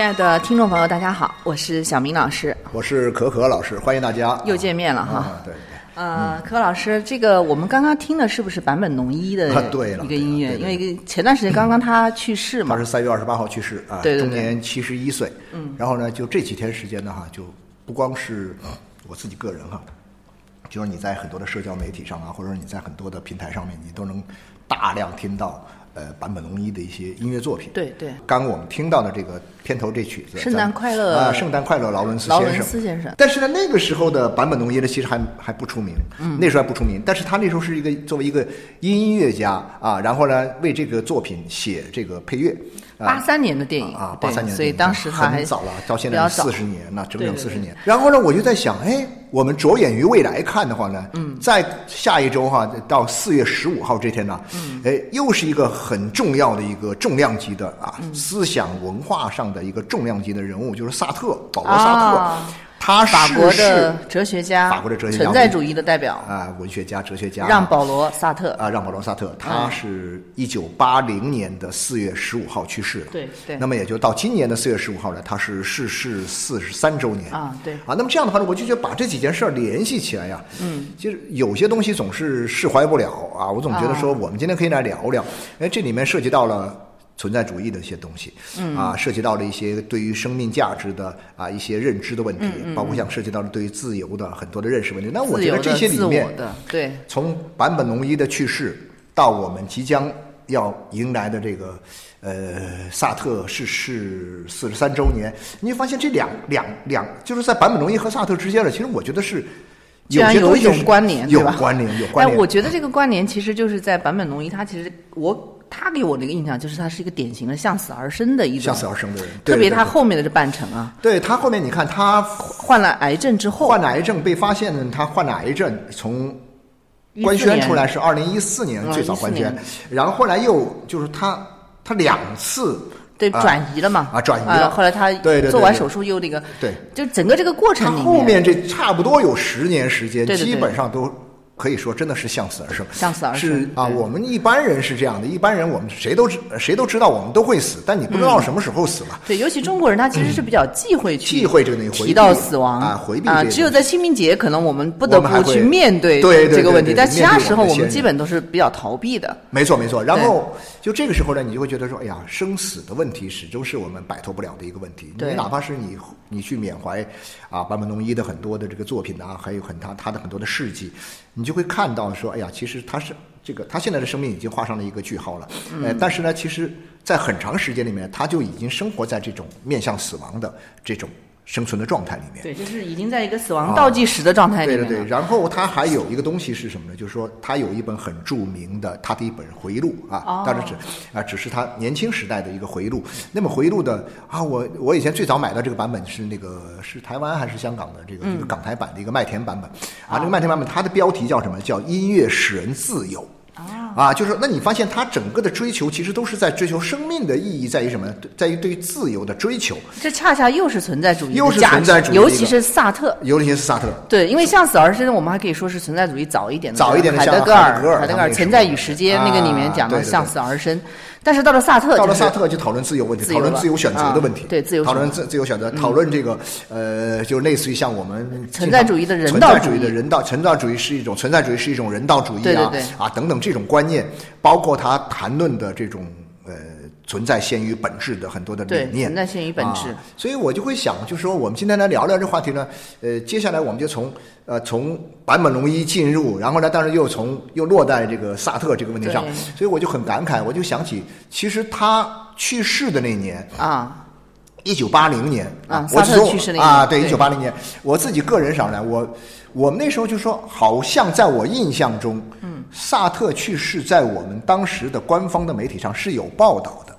亲爱的听众朋友，大家好，我是小明老师，我是可可老师，欢迎大家。又见面了哈。啊对对，呃，可可老师，这个我们刚刚听的是不是坂本龙一的啊对了一个音乐？因为前段时间刚刚他去世嘛他是，三月二十八号去世啊，对对对。终年七十一岁。嗯，然后呢，就这几天时间呢哈，就不光是我自己个人哈，就是你在很多的社交媒体上啊，或者说你在很多的平台上面，你都能大量听到呃坂本龙一的一些音乐作品。对对刚我们听到的这个片头这曲子，圣诞快乐啊！圣诞快乐，劳伦斯劳伦先生。斯先生，但是呢，那个时候的坂本龙一呢，其实还还不出名，嗯，那时候还不出名。但是他那时候是一个作为一个音乐家啊，然后呢，为这个作品写这个配乐。八三年的电影啊，八三年的电影，所以当时他还很早了，到现在四十年，那整整四十年。然后呢，我就在想，哎，我们着眼于未来看的话呢，嗯，在下一周哈，到四月十五号这天呢，嗯，哎，又是一个很重要的一个重量级的啊，嗯。思想文化上的一个重量级的人物，就是萨特，保罗·萨特，啊他法国的哲学家，法国的哲学家存在主义的代表，啊，文学家、哲学家让保罗·萨特。啊，让保罗·萨特，他是一九八零年的四月十五号去世的。对对那么也就到今年的四月十五号呢，他是逝世四十三周年啊对啊。那么这样的话呢，我就觉得把这几件事儿联系起来呀，嗯，其实有些东西总是释怀不了啊。我总觉得说，我们今天可以来聊聊，哎，这里面涉及到了。存在主义的一些东西，嗯啊，涉及到了一些对于生命价值的啊一些认知的问题，包括像涉及到了对于自由的很多的认识问题。那我觉得这些里面对，从坂本龙一的去世到我们即将要迎来的这个呃萨特逝世四十三周年，你会发现这两两两就是在坂本龙一和萨特之间了，其实我觉得是有一些东西是种关联，有对吧？关联，有关哎，联。我觉得这个关联其实就是在坂本龙一，他其实我他给我的一个印象就是他是一个典型的向死而生的一种，向死而生的人，对特别他后面的这半程啊，对他后面你看他患了癌症之后，患了癌症被发现呢，他患了癌症，从官宣出来是二零一四年嗯最早官宣年，然后后来又就是他他两次对啊转移了嘛，啊转移呃了后来他做完手术又那个，对，就整个这个过程里后面这差不多有十年时间，对对对。基本上都可以说真的是向死而生。向死而生是啊，我们一般人是这样的，一般人我们谁都知谁都知道我们都会死，但你不知道什么时候死嘛。对，尤其中国人他其实是比较忌讳去忌讳这个东西回避提到死亡啊回避啊，这个只有在清明节可能我们不得不去面对这个问题，但其他时候我们基本都是比较逃避的。没错没错，然后就这个时候呢，你就会觉得说，哎呀，生死的问题始终是我们摆脱不了的一个问题。你哪怕是你你去缅怀啊坂本龙一的很多的这个作品啊，还有很他他的很多的事迹，你就会看到说，哎呀，其实他是这个他现在的生命已经画上了一个句号了。嗯呃，但是呢，其实在很长时间里面，他就已经生活在这种面向死亡的这种生存的状态里面。对，就是已经在一个死亡倒计时的状态里面对对对，然后他还有一个东西是什么呢？就是说他有一本很著名的他的一本回忆录啊，哦当然只啊只是他年轻时代的一个回忆录。那么回忆录的啊，我我以前最早买到这个版本是那个是台湾还是香港的这个嗯一个港台版的一个麦田版本啊，这个麦田版本它的标题叫什么？叫音乐使人自由。啊，就是那你发现他整个的追求其实都是在追求生命的意义在于什么？在于对于自由的追求，这恰恰又是存在主义又是存在主义尤其是萨特。尤其是萨特。对，因为向死而生，我们还可以说是存在主义早一点的，早一点的海德格尔海德格尔《存在与时间》那个里面啊讲到对对对向死而生。但是到了萨特，到了萨特就讨论自由问题，讨论自由选择的问题，对自由讨论自自由选择，讨论这个呃，就类似于像我们存在主义的人道主义。的人道存在主义是一种存在主义是一种人道主义啊啊等等这种观念，包括他谈论的这种呃存在先于本质的很多的理念，存在先于本质。所以我就会想，就是说我们今天来聊聊这话题呢，呃，接下来我们就从呃从坂本龙一进入，然后呢，但是又从又落在这个萨特这个问题上，所以我就很感慨，我就想起其实他。去世的那年啊，一九八零年啊，萨特去世那年啊，对，一九八零年。我自己个人上来，我我们那时候就说，好像在我印象中，嗯，萨特去世在我们当时的官方的媒体上是有报道的，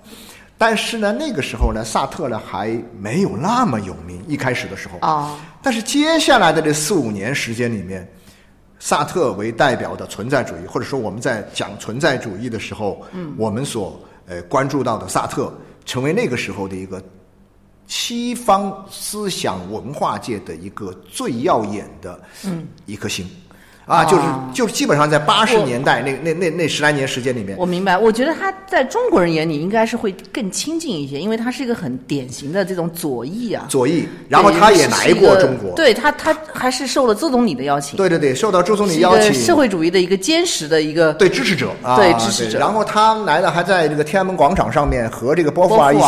但是呢，那个时候呢，萨特呢还没有那么有名，一开始的时候。啊，但是接下来的这四五年时间里面，萨特为代表的存在主义，或者说我们在讲存在主义的时候，嗯，我们所呃，关注到的萨特成为那个时候的一个西方思想文化界的一个最耀眼的嗯。一颗星。啊，就是就是基本上在八十年代那那那那十来年时间里面，我明白。我觉得他在中国人眼里应该是会更亲近一些，因为他是一个很典型的这种左翼啊。左翼，然后他也来过中国，对他他还是受了周总理的邀请。对对对，受到周总理邀请，社会主义的一个坚实的一个对支持者啊，对支持者。然后他来了，还在这个天安门广场上面和这个波伏娃一起。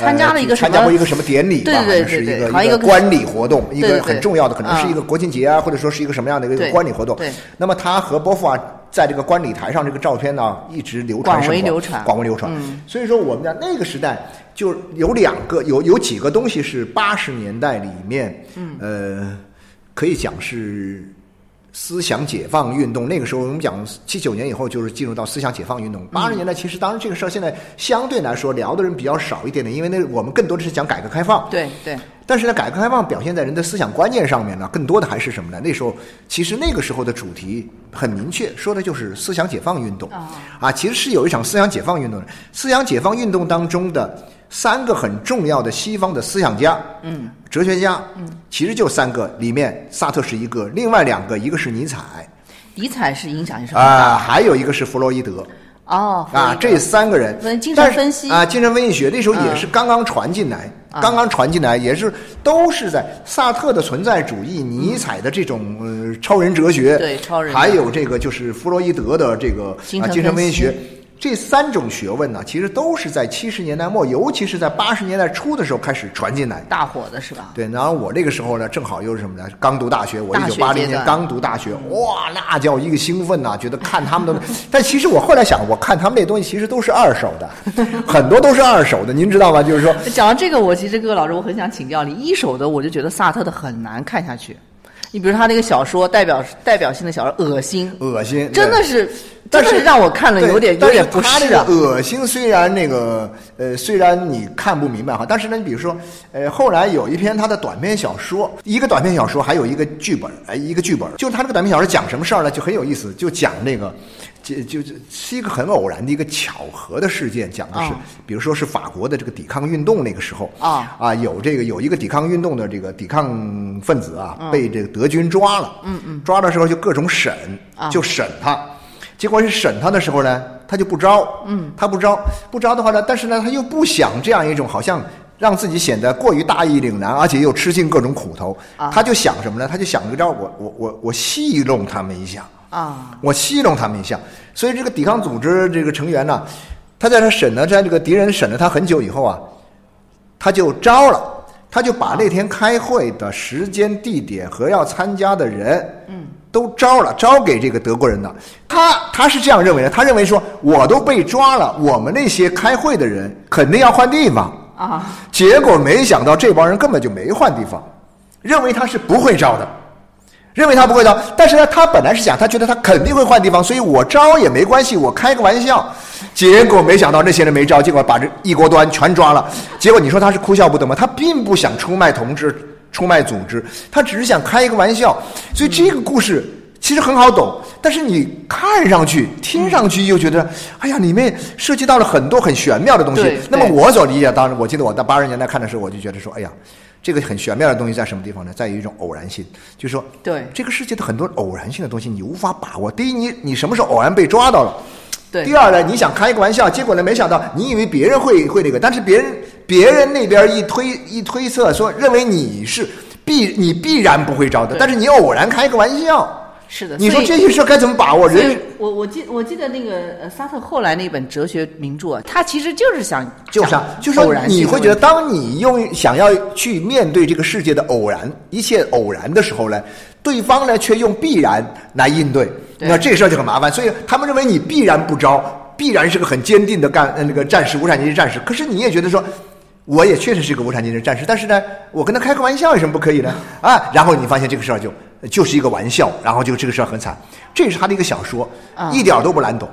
参加了一个参加过一个什么典礼吧？对对对对，一个观礼活动，一个很重要的，可能是一个国庆节啊，或者说是一个什么样的一个观礼活动。对。那么他和波伏娃在这个观礼台上这个照片呢，一直流传，广为流传，广为流传。所以说，我们在那个时代就有两个，有有几个东西是八十年代里面，呃，可以讲是。思想解放运动那个时候，我们讲七九年以后就是进入到思想解放运动。八十年代其实当然这个事儿现在相对来说聊的人比较少一点点，因为那我们更多的是讲改革开放。对对。但是呢，改革开放表现在人的思想观念上面呢，更多的还是什么呢？那时候其实那个时候的主题很明确，说的就是思想解放运动。啊。啊，其实是有一场思想解放运动的。思想解放运动当中的。三个很重要的西方的思想家，嗯，哲学家，嗯，其实就三个，里面萨特是一个，另外两个一个是尼采，尼采是影响也是很大，还有一个是弗洛伊德，哦，啊，这三个人，精神分析。啊，精神分析学那时候也是刚刚传进来，刚刚传进来，也是都是在萨特的存在主义，尼采的这种呃超人哲学，对超人，还有这个就是弗洛伊德的这个啊精神分析学。这三种学问呢，其实都是在七十年代末，尤其是在八十年代初的时候开始传进来，大火的是吧？对，然后我那个时候呢，正好又是什么呢？刚读大学，我一九八零年刚读大学，哇，那叫一个兴奋呐！觉得看他们的，但其实我后来想，我看他们那东西其实都是二手的，很多都是二手的，您知道吗？就是说，讲到这个，我其实各位老师，我很想请教你，一手的我就觉得萨特的很难看下去。你比如他那个小说，代表代表性的小说，恶心，恶心，真的是。但是让我看了有点有点不适啊。恶心虽然那个呃虽然你看不明白哈，但是呢，你比如说呃后来有一篇他的短篇小说，一个短篇小说还有一个剧本，哎一个剧本，就是他这个短篇小说讲什么事儿呢？就很有意思，就讲那个就就是一个很偶然的一个巧合的事件，讲的是比如说是法国的这个抵抗运动那个时候啊。啊有这个有一个抵抗运动的这个抵抗分子啊被这个德军抓了，嗯嗯，抓的时候就各种审，就审他。结果是审他的时候呢，他就不招，嗯，他不招，不招的话呢，但是呢，他又不想这样一种好像让自己显得过于大义凛然，而且又吃尽各种苦头，他就想什么呢？他就想一招，我我我我戏弄他们一下，啊，我戏弄他们一下。所以这个抵抗组织这个成员呢，他在这审呢在这个敌人审了他很久以后啊，他就招了，他就把那天开会的时间、地点和要参加的人，嗯。都招了，招给这个德国人的。他他是这样认为的，他认为说，我都被抓了，我们那些开会的人肯定要换地方啊。结果没想到这帮人根本就没换地方，认为他是不会招的，认为他不会招。但是呢，他本来是想，他觉得他肯定会换地方，所以我招也没关系，我开个玩笑。结果没想到那些人没招，结果把这一锅端全抓了。结果你说他是哭笑不得吗？他并不想出卖同志。出卖组织，他只是想开一个玩笑，所以这个故事其实很好懂。但是你看上去、听上去又觉得，哎呀，里面涉及到了很多很玄妙的东西。那么我所理解，当时我记得我在八十年代看的时候，我就觉得说，哎呀，这个很玄妙的东西在什么地方呢？在于一种偶然性，就是说，对这个世界的很多偶然性的东西，你无法把握。第一，你你什么时候偶然被抓到了？对第二呢，你想开一个玩笑，结果呢，没想到你以为别人会会那个，但是别人别人那边一推一推测说，认为你是必你必然不会招的，但是你偶然开个玩笑，是的，你说这些事儿该怎么把握？人我我记我记得那个呃萨特后来那本哲学名著啊，他其实就是想就是啊，讲就说偶然你会觉得，当你用想要去面对这个世界的偶然，一切偶然的时候呢，对方呢却用必然来应对，对那这事儿就很麻烦。所以他们认为你必然不招，必然是个很坚定的干呃那个战士，无产阶级战士。可是你也觉得说。我也确实是个无产阶级战士，但是呢，我跟他开个玩笑有什么不可以呢？啊，然后你发现这个事儿就就是一个玩笑，然后就这个事儿很惨。这是他的一个小说，啊一点都不难懂。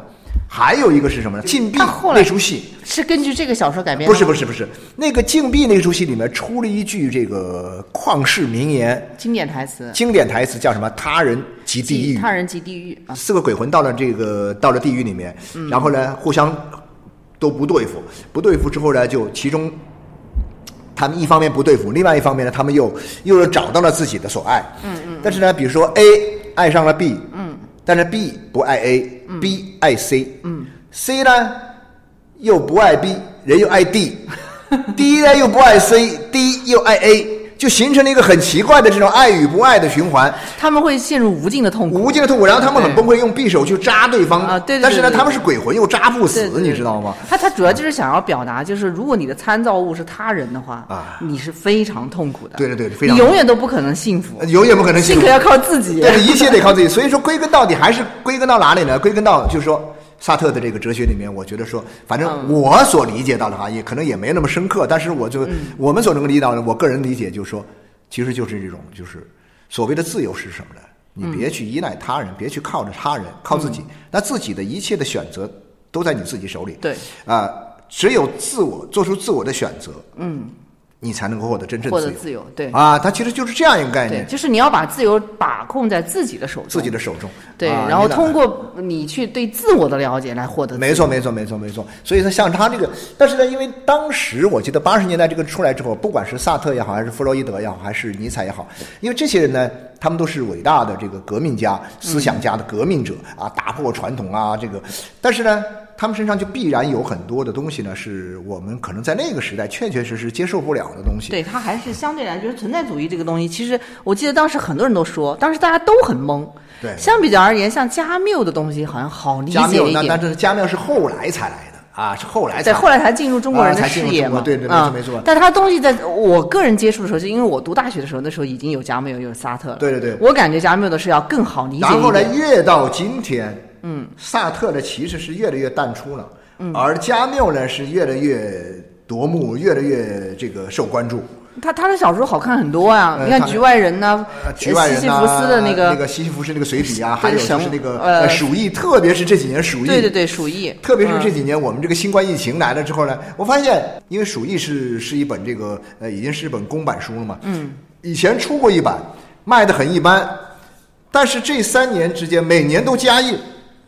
还有一个是什么呢？禁闭那出戏，是根据这个小说改编的不，是不是不是，那个禁闭那出戏里面出了一句这个旷世名言，经典台词，经典台词叫什么？他人即地狱。他人即地狱啊，四个鬼魂到了这个到了地狱里面，然后呢互相都不对付，不对付之后呢，就其中他们一方面不对付，另外一方面呢，他们又又找到了自己的所爱。嗯嗯。但是呢，比如说 A 爱上了 B，嗯，但是 B 不爱 A，B 爱 C，嗯，C 呢又不爱 B，人又爱 D，D 呢又不爱 C，D 又爱 A，就形成了一个很奇怪的这种爱与不爱的循环。他们会陷入无尽的痛苦。无尽的痛苦，然后他们很崩溃，用匕首去扎对方啊对对但是呢，他们是鬼魂，又扎不死你知道吗？他他主要就是想要表达，就是如果你的参照物是他人的话，啊你是非常痛苦的。对对对非常你永远都不可能幸福，永远不可能幸福幸福要靠自己。对，一切得靠自己。所以说，归根到底还是归根到哪里呢？归根到就是说，萨特的这个哲学里面，我觉得说，反正嗯我所理解到的哈，也可能也没那么深刻，但是我就、嗯我们所能够理解到的，我个人理解就是说，其实就是这种，就是所谓的自由是什么呢？你嗯别去依赖他人，别去靠着他人，靠自己。那自己的一切的选择都在你自己手里。对啊、只有自我做出自我的选择，嗯，你才能够获得真正自由。获得自由，对啊，它其实就是这样一个概，念，就是你要把自由把控在自己的手中，自己的手中。对，啊然后通过你去对自我的了解来获得自由。没错，没错，没错，没错。所以说，像他这个，但是呢，因为当时我记得八十年代这个出来之后，不管是萨特也好，还是弗洛伊德也好，还是尼采也好，因为这些人呢，他们都是伟大的这个革命家、思想家的革命者啊，打破传统啊，这个，但是呢。他们身上就必然有很多的东西呢，是我们可能在那个时代确确实实接受不了的东西。对，它还是相对来就是存在主义这个东西，其实我记得当时很多人都说，当时大家都很懵。对相比较而言，像加缪的东西好像好理解加缪，那那解一点。这是加缪是后来才来的啊，是后来才对，后来才进入中国人的视野嘛。入中国对对没错啊没错但他东西在我个人接触的时候，就因为我读大学的时候，那时候已经有加缪，有萨特了。对对对我感觉加缪的是要更好理解一点。然后呢，越到今天，嗯，萨特呢其实是越来越淡出了，嗯，而加缪呢是越来越夺目，越来越这个受关注。他他的小说好看很多啊、你看局外人》呐、呃，局外人呐、西西弗斯的那个那个西西弗斯那个随笔啊，还有就是那个呃呃鼠疫，特别是这几年鼠疫，对对对，鼠疫，特别是这嗯几年我们这个新冠疫情来了之后呢，我发现，因为《鼠疫是是一本这个呃已经是一本公版书了嘛，嗯，以前出过一版，卖的很一般，但是这三年之间每年都加印，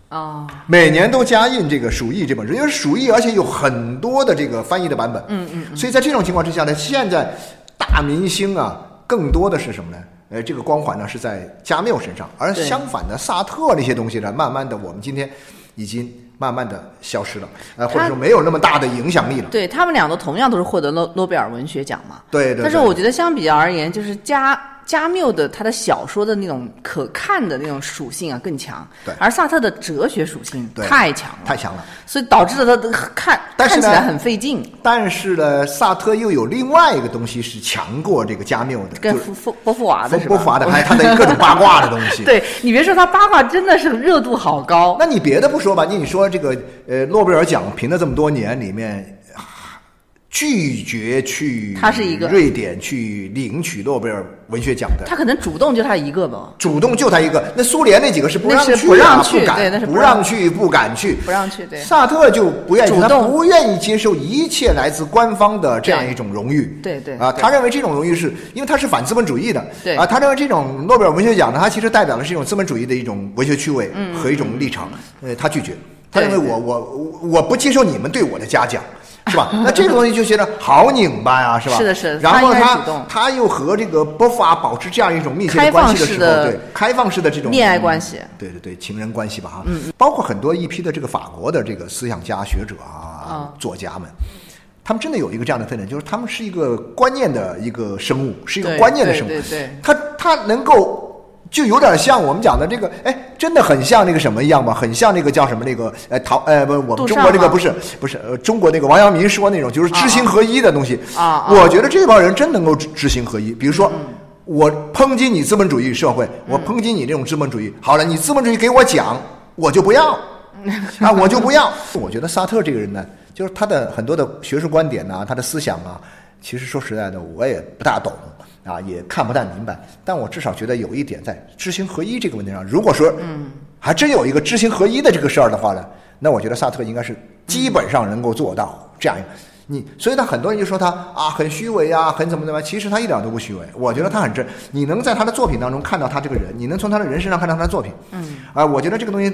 啊、每年都加印这个《鼠疫》这本书，因为《鼠疫》而且有很多的这个翻译的版本，嗯嗯，所以在这种情况之下呢，现在大明星啊，更多的是什么呢？呃，这个光环呢是在加缪身上，而相反的，萨特那些东西呢，慢慢的我们今天已经慢慢的消失了，呃，或者说没有那么大的影响力了。对他们俩都同样都是获得诺诺贝尔文学奖嘛。对对。但是我觉得相比较而言，就是加加缪的他的小说的那种可看的那种属性啊更强，对而萨特的哲学属性对太强了，太强了。所以导致了他看但是看起来很费劲，但是呢，萨特又有另外一个东西是强过这个加缪的，跟就是波波波伏娃的是吧？波伏娃的，还有他的各种八卦的东西。对你别说他八卦真的是热度好高，那你别的不说吧，你说这个呃诺贝尔奖评了这么多年里面，啊拒绝去他是一个瑞典去领取诺贝尔文学奖的，他可能主动就他一个吧，主动就他一个。那苏联那几个是不让去、啊，不让去敢对那是不不让让去，不敢去。不让去对萨特就不愿意，他不愿意接受一切来自官方的这样一种荣誉。对对啊，他认为这种荣誉是因为他是反资本主义的。对啊，他认为这种诺贝尔文学奖呢，它其实代表的是一种资本主义的一种文学趣味和一种立场。呃，他拒绝，他认为我我我不接受你们对我的嘉奖。是吧？那这个东西就觉得好拧巴呀，是吧？是的是的然后他他又和这个波伏娃保持这样一种密切的关系的时候，对开放式的这种恋爱关系对对对，情人关系吧哈。嗯，包括很多一批的这个法国的这个思想家、学者啊、啊作家们。他们真的有一个这样的特点，就是他们是一个观念的一个生物，是一个观念的生物。对对对他他能够就有点像我们讲的这个，哎，真的很像那个什么一样吧？很像那个叫什么那个，呃，陶呃不，我们中国这个不是不是呃，中国那个王阳明说那种就是知行合一的东西。啊啊我觉得这帮人真能够知知行合一。比如说，我抨击你资本主义社会，我抨击你这种资本主义，好了，你资本主义给我讲，我就不要。啊，我就不要。我觉得萨特这个人呢，就是他的很多的学术观点呐、他的思想啊，其实说实在的，我也不大懂啊，也看不太明白。但我至少觉得有一点，在知行合一这个问题上，如果说嗯，还真有一个知行合一的这个事儿的话呢，那我觉得萨特应该是基本上能够做到这样一个。你，所以他很多人就说他啊很虚伪啊，很怎么怎么，其实他一点都不虚伪。我觉得他很真，你能在他的作品当中看到他这个人，你能从他的人身上看到他的作品。嗯，啊，我觉得这个东西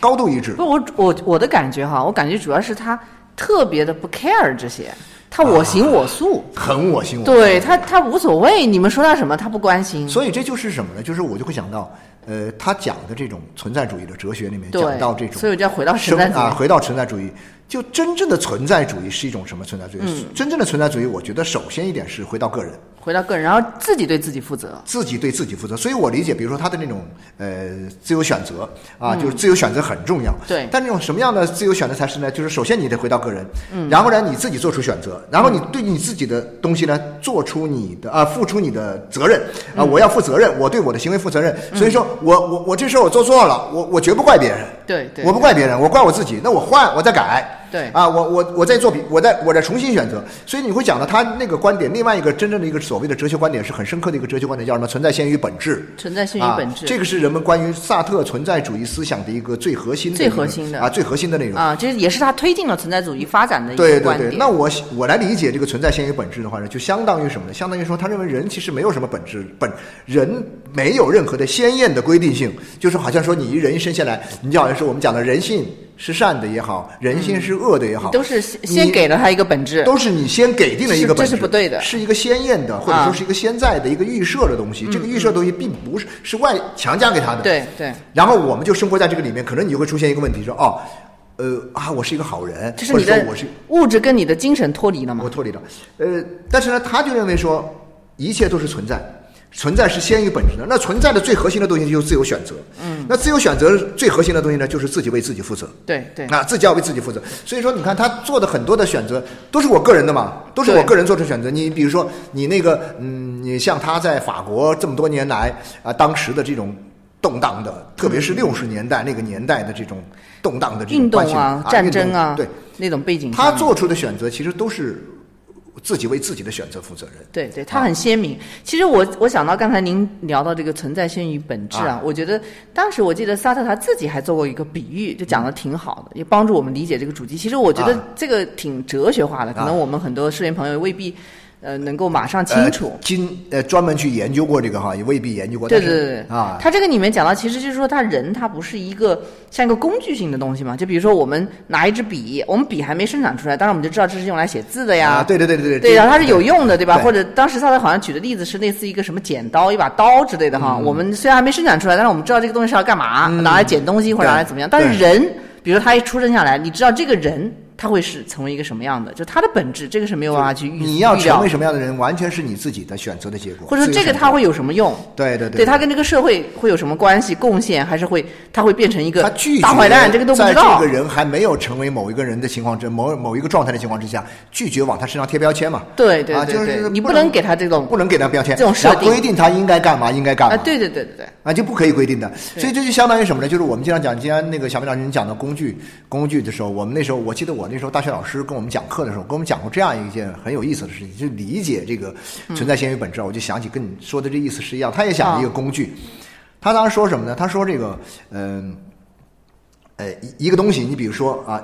高度一致。不，我我我的感觉哈，我感觉主要是他特别的不 care 这些，他我行我素，很我行我素。对他他无所谓，你们说他什么他不关心。所以这就是什么呢？就是我就会想到，呃，他讲的这种存在主义的哲学里面讲到这种，所以我就要回到生存在主义啊，回到存在主义。就真正的存在主义是一种什么存在主义？嗯真正的存在主义，我觉得首先一点是回到个人，回到个人，然后自己对自己负责。自己对自己负责。所以我理解，比如说他的那种呃自由选择嗯啊，就是自由选择很重要。对但那种什么样的自由选择才是呢？就是首先你得回到个人，嗯，然后呢你自己做出选择，然后你对你自己的东西呢做出你的啊付出你的责任啊，嗯我要负责任，我对我的行为负责任。所以说我我我这事儿我做错了，我我绝不怪别人。对对我不怪别人，我怪我自己。那我换，我再改。对啊，我我我在做比，我在我在重新选择。所以你会讲到他那个观点，另外一个真正的一个所谓的哲学观点是很深刻的一个哲学观点，叫什么？存在先于本质。存在先于本质啊。这个是人们关于萨特存在主义思想的一个最核心的最核心的啊，最核心的内容。啊，这也是他推进了存在主义发展的一对对对。那我我来理解这个存在先于本质的话呢，就相当于什么呢？相当于说，他认为人其实没有什么本质，本人没有任何的鲜艳的规定性，就是好像说你一人一生下来，你就好像是我们讲的人性是善的也好，人心是恶的也好，都是先给了他一个本质。都是你先给定了一个本质，这是不对的是一个鲜艳的，或者啊说是一个现在的一个预设的东西。这个预设的东西并不是是外强加给他的，对对，然后我们就生活在这个里面，可能你就会出现一个问题，说哦，呃啊，我是一个好人，或这是你的者说我是物质跟你的精神脱离了吗我？脱离了，呃，但是呢，他就认为说一切都是存在。存在是先于本质的，那存在的最核心的东西就是自由选择。嗯，那自由选择最核心的东西呢，就是自己为自己负责。对对，那，自己要为自己负责。所以说，你看他做的很多的选择都是我个人的嘛，都是我个人做出选择。你比如说，你那个，嗯，你像他在法国这么多年来啊，当时的这种动荡的，特别是六十年代那个年代的这种动荡的这种运关系动啊、战争啊，对，那种背景，他做出的选择其实都是自己为自己的选择负责任。对对，他很鲜明。其实我我想到刚才您聊到这个存在先于本质啊啊，我觉得当时我记得萨特他自己还做过一个比喻，就讲的挺好的，也帮助我们理解这个主题。其实我觉得啊这个挺哲学化的，可能啊我们很多视频朋友未必呃能够马上清楚呃。今呃专门去研究过这个哈，也未必研究过。对但是对对对，啊，他这个里面讲到，其实就是说，他人他不是一个像一个工具性的东西嘛。就比如说，我们拿一支笔，我们笔还没生产出来，当然我们就知道这是用来写字的呀。啊，对对对对对对，然后它是有用的，对吧？对或者当时萨特好像举的例子是类似一个什么剪刀、一把刀之类的哈。嗯我们虽然还没生产出来，但是我们知道这个东西是要干嘛，拿来剪东西或者拿来怎么样。但是人，比如他一出生下来，你知道这个人他会是成为一个什么样的，就他的本质，这个是没有办法去预你要成为什么样的人，完全是你自己的选择的结果。或者说这个他会有什么用？对对对他跟这个社会会有什么关系、贡献，还是会他会变成一个他拒绝大坏蛋？这个都不知道。在这个人还没有成为某一个人的情况之某某一个状态的情况之下，拒绝往他身上贴标签嘛。对对啊就是对对，你不能给他这种不能给他标签，这种设定规定他应该干嘛，应该干嘛。啊，对对对对对，啊，就不可以规定的，所以这就相当于什么呢？就是我们经常讲，今天那个小明老师您讲的工具工具的时候，我们那时候我记得我那时候大学老师跟我们讲课的时候，跟我们讲过这样一件很有意思的事情，就理解这个存在先于本质。我就想起跟你说的这意思是一样，他也想了一个工具，他当时说什么呢？他说这个嗯呃一一个东西，你比如说啊。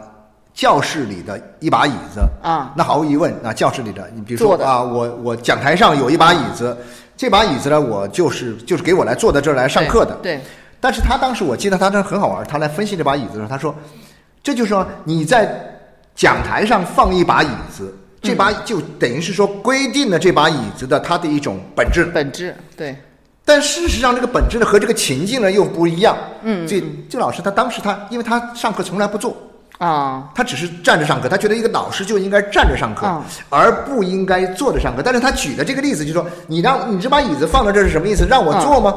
教室里的一把椅子啊那毫无疑问啊，教室里的，你比如说啊，我我讲台上有一把椅子，这把椅子呢，我就是就是给我来坐在这儿来上课的。对，但是他当时我记得他这很好玩，他来分析这把椅子的时候，他说，这就是说你在讲台上放一把椅子，这把就等于是说规定了这把椅子的它的一种本质。本质对，但事实上，这个本质呢和这个情境呢又不一样。嗯，这这老师他当时他，因为他上课从来不坐，啊，他只是站着上课，他觉得一个老师就应该站着上课，嗯而不应该坐着上课。但是他举的这个例子就是说，你让你这把椅子放到这儿是什么意思？让我坐吗？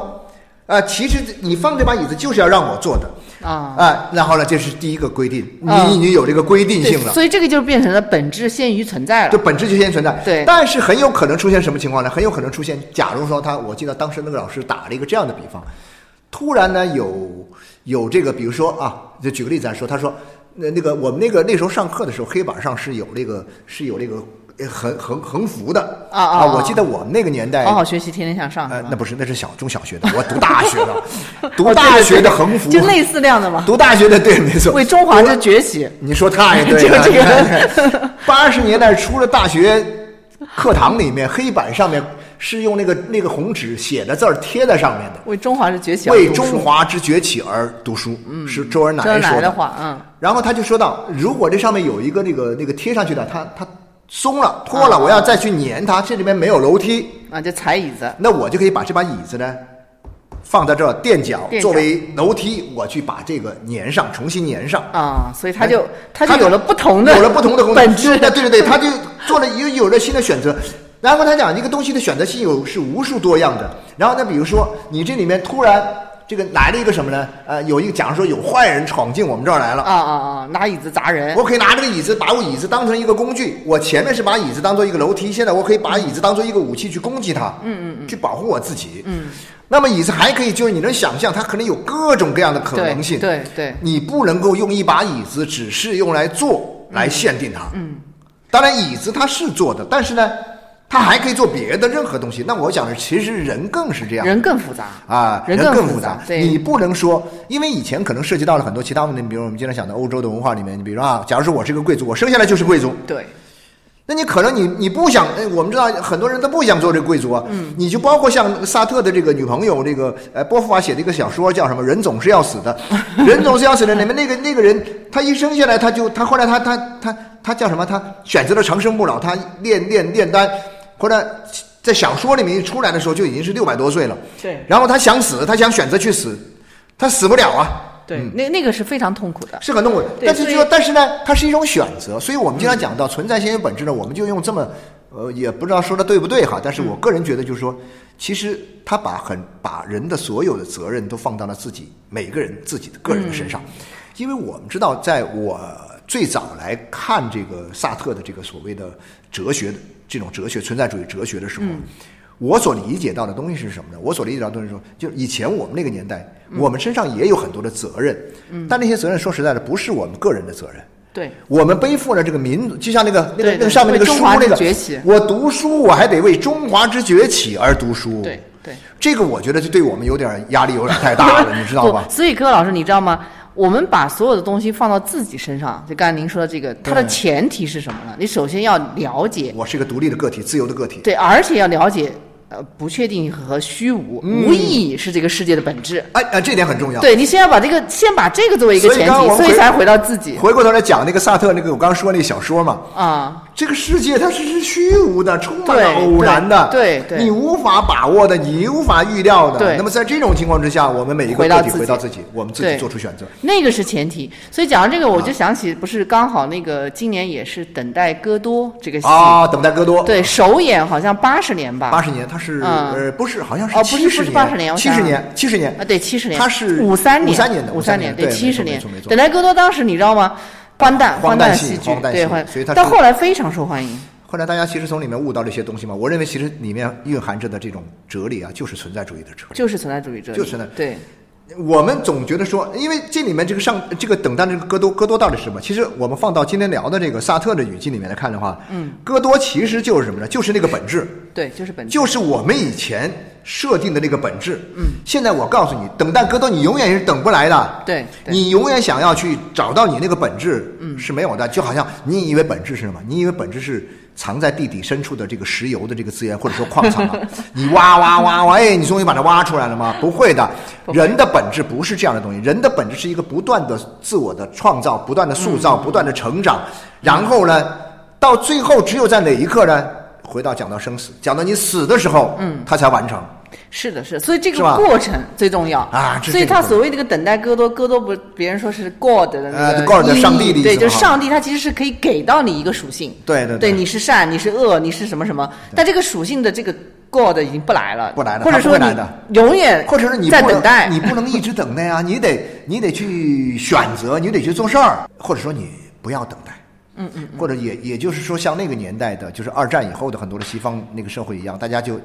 啊、其实你放这把椅子就是要让我坐的啊。啊。然后呢，这是第一个规定，你嗯已经有这个规定性，了。所以这个就变成了本质先于存在了。就本质就先存在，对但是很有可能出现什么情况呢？很有可能出现，假如说他，我记得当时那个老师打了一个这样的比方，突然呢有有这个，比如说啊，就举个例子来说，他说，那那个我们那个那时候上课的时候，黑板上是有那个是有那个呃横横横幅的啊啊啊我记得我们那个年代好好学习，天天向上。呃那不是，那是小中小学的，我读大学的，读大学的横幅，就类似那样的嘛，读大学的，对，没错，为中华之崛起。你说太对了，就这个 八十年代初的大学课堂里面，黑板上面是用那个那个红纸写的字儿贴在上面的，为中华之崛起为中华之崛起而读书，是周恩来说的话，嗯，然后他就说到，如果这上面有一个那个那个贴上去的，它它松了脱了，啊我要再去粘它，这里面没有楼梯，啊，就踩椅子，那我就可以把这把椅子呢放在这儿垫脚垫脚作为楼梯，我去把这个粘上，重新粘上。啊，所以他就他他就有了不同的有了不同的本质。对对对，他就做了有有了新的选择。然后他讲一个东西的选择性有是无数多样的。然后呢，比如说你这里面突然这个来了一个什么呢？呃，有一个假如说有坏人闯进我们这儿来了。啊啊啊！拿椅子砸人，我可以拿这个椅子，把我椅子当成一个工具。我前面是把椅子当做一个楼梯，现在我可以把椅子当做一个武器去攻击它，嗯嗯嗯，去保护我自己。嗯，那么椅子还可以，就是你能想象，它可能有各种各样的可能性。对对对你不能够用一把椅子只是用来坐来限定它。嗯，当然椅子它是坐的，但是呢，它还可以做别的任何东西。那我想的其实人更是这样。人更复杂啊，人更复杂。对，你不能说，因为以前可能涉及到了很多其他问题，比如我们经常讲的欧洲的文化里面，你比如说啊，假如说我是个贵族，我生下来就是贵族，对那你可能你你不想，哎我们知道很多人都不想做这个贵族啊。嗯，你就包括像萨特的这个女朋友，这个呃波伏娃写的一个小说叫什么？人总是要死的，人总是要死的。里面那个那个人，他一生下来他就他后来他他他他叫什么？他选择了长生不老，他炼炼炼丹，后来在小说里面一出来的时候就已经是六百多岁了。对然后他想死，他想选择去死，他死不了啊。对，那那个是非常痛苦的。是很痛苦但是就说，但是呢，它是一种选择，所以我们经常讲到存在先于本质呢，我们就用这么，呃，也不知道说的对不对哈，但是我个人觉得就是说，其实他把很把人的所有的责任都放到了自己每个人自己的个人的身上，因为我们知道，在我最早来看这个萨特的这个所谓的哲学的这种哲学存在主义哲学的时候。我所理解到的东西是什么呢？我所理解到的东西是说，就以前我们那个年代，我们身上也有很多的责任，但那些责任说实在的，不是我们个人的责任。对我们背负了这个民族，就像那个那个那个上面那个中华那个崛起，我读书我还得为中华之崛起而读书。对对，这个我觉得就对我们有点压力有点太大了，你知道吧？所以，柯老师，你知道吗？我们把所有的东西放到自己身上，就刚才您说的这个，它的前提是什么呢？你首先要了解，我是一个独立的个体，自由的个体。对，而且要了解，呃，不确定和虚无，嗯无意义是这个世界的本质。哎哎，这点很重要。对你先要把这个，先把这个作为一个前提，所以才回到自己回过头来讲那个萨特那个我刚刚说那个小说嘛，啊。这个世界它是是虚无的，充满了偶然的，对对对。你无法把握的，你无法预料的。对。那么在这种情况之下，我们每一个个体回到自己。回到自己，我们自己做出选择。那个是前提，所以讲到这个，我就想起，不是刚好那个今年也是等待戈多这个戏，啊，等待戈多，对，首演好像八十年吧，八十年，他是嗯。呃不是，好像是哦不是七十不是八十年七十年，七十年。啊，对，七十年，他是五三年，五三年的五53年，对七十年。等待戈多当时你知道吗？荒诞荒诞戏剧对，荒所以它是但后来非常受欢迎。后来大家其实从里面悟到了一些东西嘛，我认为其实里面蕴含着的这种哲理啊，就是存在主义的哲理。就是存在主义哲理，就存在对，我们总觉得说，因为这里面这个上这个等待这个戈多，戈多到底是什么？其实我们放到今天聊的这个萨特的语境里面来看的话，嗯，戈多其实就是什么呢？就是那个本质，对，就是本质，就是我们以前设定的那个本质。嗯，现在我告诉你，等待戈多，你永远是等不来的。对，你永远想要去找到你那个本质，嗯，是没有的。就好像你以为本质是什么？你以为本质是藏在地底深处的这个石油的这个资源，或者说矿藏啊？你挖挖挖挖，哎，你终于把它挖出来了吗？不会的，人的本质不是这样的东西。人的本质是一个不断的自我的创造，不断的塑造，不断的成长。然后呢，到最后，只有在哪一刻呢？回到讲到生死，讲到你死的时候，嗯，他才完成。是的，是，所以这个过程最重要。啊。所以他所谓这个等待戈多，戈多不，别人说是 God 的那个 God 上帝的意思，对，就是上帝，他其实是可以给到你一个属性。对对对，你是善，你是恶，你是什么什么？但这个属性的这个 God 已经不来了，不来了，或者说你永远，或者是你在等待，你不能一直等待啊，你得你得去选择，你得去做事儿，或者说你不要等待。嗯嗯，或者也也就是说，像那个年代的，就是二战以后的很多的西方那个社会一样，大家就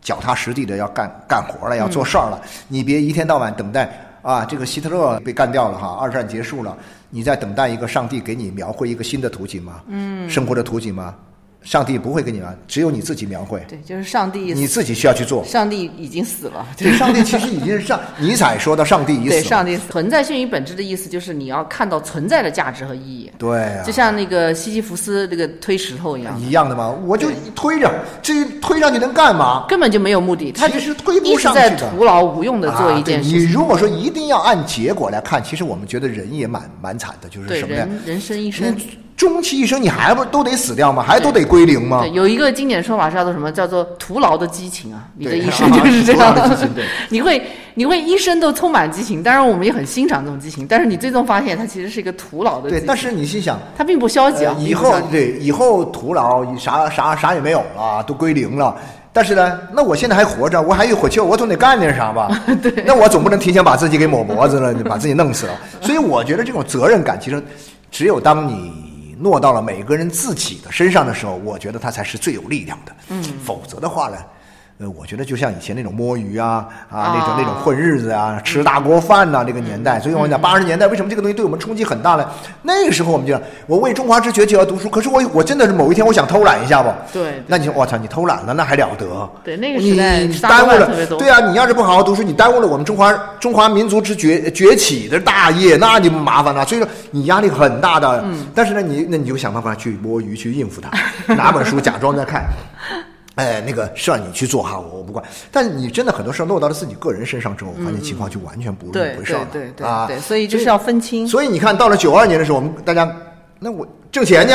脚踏实地的要干干活了，要做事儿了。你别一天到晚等待啊，这个希特勒被干掉了哈，二战结束了，你在等待一个上帝给你描绘一个新的图景吗？嗯，生活的图景吗？上帝不会给你们，只有你自己描绘。对，就是上帝，你自己需要去做。上帝已经死了。对，上帝其实已经是上尼采说的，上帝已死。对，上帝存在性与本质的意思就是你要看到存在的价值和意义。对，就像那个西西弗斯这个推石头一样。一样的吗？我就推着，至于推上去能干嘛？根本就没有目的，他只是推不上去的。徒劳无用的做一件事。你如果说一定要按结果来看，其实我们觉得人也蛮蛮惨的，就是什么呀？人生一生。终其一生，你还不都得死掉吗？还都得归零吗？对，有一个经典说法是叫做什么？叫做徒劳的激情啊！你的一生 就是这样的。你会你会一生都充满激情，当然我们也很欣赏这种激情。但是你最终发现，它其实是一个徒劳的。对，但是你心想，它并不消极啊。以后对以后徒劳，啥啥啥也没有了，都归零了。但是呢，那我现在还活着，我还有火气，我总得干点啥吧？对。那我总不能提前把自己给抹脖子了，把自己弄死了。所以我觉得这种责任感，其实只有当你。落到了每个人自己的身上的时候，我觉得他才是最有力量的。嗯，否则的话呢？呃，我觉得就像以前那种摸鱼啊啊那种那种混日子啊，吃大锅饭呐，那个年代。所以我讲八十年代为什么这个东西对我们冲击很大呢？那个时候我们就我为中华之崛起而读书，可是我我真的是某一天我想偷懒一下不？对。那你说我操，你偷懒了那还了得？对，那个时代耽误了。对啊，你要是不好好读书，你耽误了我们中华中华民族之崛崛起的大业，那你麻烦了。所以说你压力很大的。嗯。但是呢，你那你就想办法去摸鱼去应付它，拿本书假装在看。哎，那个是让你去做哈，我我不管。但你真的很多事儿落到了自己个人身上之后，发现情况就完全不一回事了对对啊。所以就是要分清。所以你看到了九二年的时候，我们大家那我挣钱去，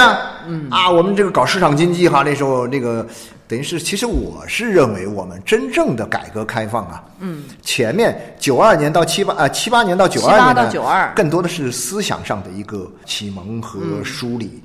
嗯啊，我们这个搞市场经济哈，那时候那个等于是，其实我是认为我们真正的改革开放啊，嗯，前面九二年到七八啊七八年到九二年到九二，更多的是思想上的一个启蒙和梳理。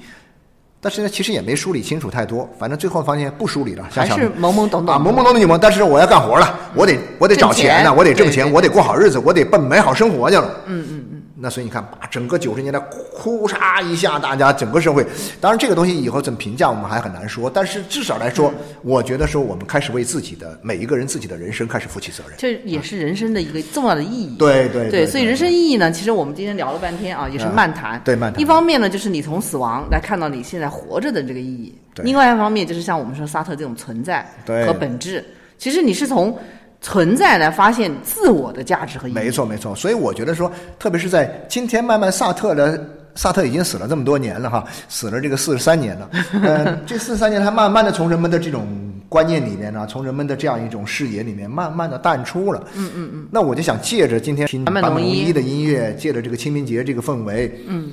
但是呢，其实也没梳理清楚太多，反正最后发现不梳理了，还是懵懵懂懂啊，懵懵懂懂你们。但是我要干活了，我得我得找钱呢，我得挣钱，我得过好日子，我得奔美好生活去了。嗯嗯嗯。那所以你看，把整个九十年代哭嚓一下，大家整个社会，当然这个东西以后怎么评价，我们还很难说。但是至少来说，我觉得说我们开始为自己的每一个人自己的人生开始负起责任，这也是人生的一个重要的意义。对对对，所以人生意义呢，其实我们今天聊了半天啊，也是漫谈。对漫谈。一方面呢，就是你从死亡来看到你现在活着的这个意义；另外一方面，就是像我们说沙特这种存在和本质，其实你是从。存在来发现自我的价值和意义。没错，没错。所以我觉得说，特别是在今天，慢慢萨特的萨特已经死了这么多年了哈，死了这个四十三年了。嗯，这四十三年，他慢慢的从人们的这种观念里面呢，从人们的这样一种视野里面，慢慢的淡出了。嗯嗯嗯。那我就想借着今天听坂本龙一的音乐，借着这个清明节这个氛围，嗯，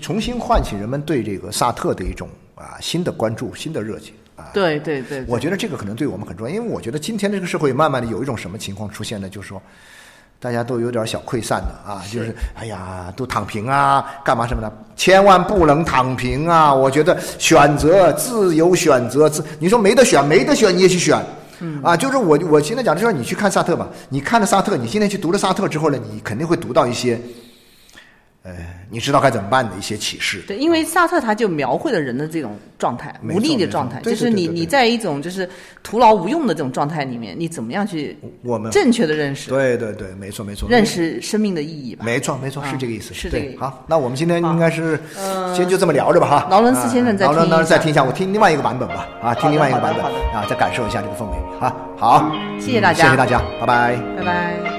重新唤起人们对这个萨特的一种啊新的关注、新的热情。对对对，我觉得这个可能对我们很重要，因为我觉得今天这个社会慢慢的有一种什么情况出现呢？就是说，大家都有点小溃散的啊，就是哎呀，都躺平啊，干嘛什么的？千万不能躺平啊！我觉得选择自由选择自，你说没得选，没得选你也去选，啊，就是我我现在讲就是说，你去看萨特吧，你看了萨特，你今天去读了萨特之后呢，你肯定会读到一些。呃，你知道该怎么办的一些启示。对，因为萨特他就描绘了人的这种状态，无力的状态，就是你你在一种就是徒劳无用的这种状态里面，你怎么样去我们正确的认识？对对对，没错没错，认识生命的意义吧。没错没错，是这个意思。是这个。好，那我们今天应该是先就这么聊着吧哈。劳伦斯先生再听，劳伦斯再听一下，我听另外一个版本吧啊，听另外一个版本啊，再感受一下这个氛围啊。好，谢谢大家，谢谢大家，拜拜，拜拜。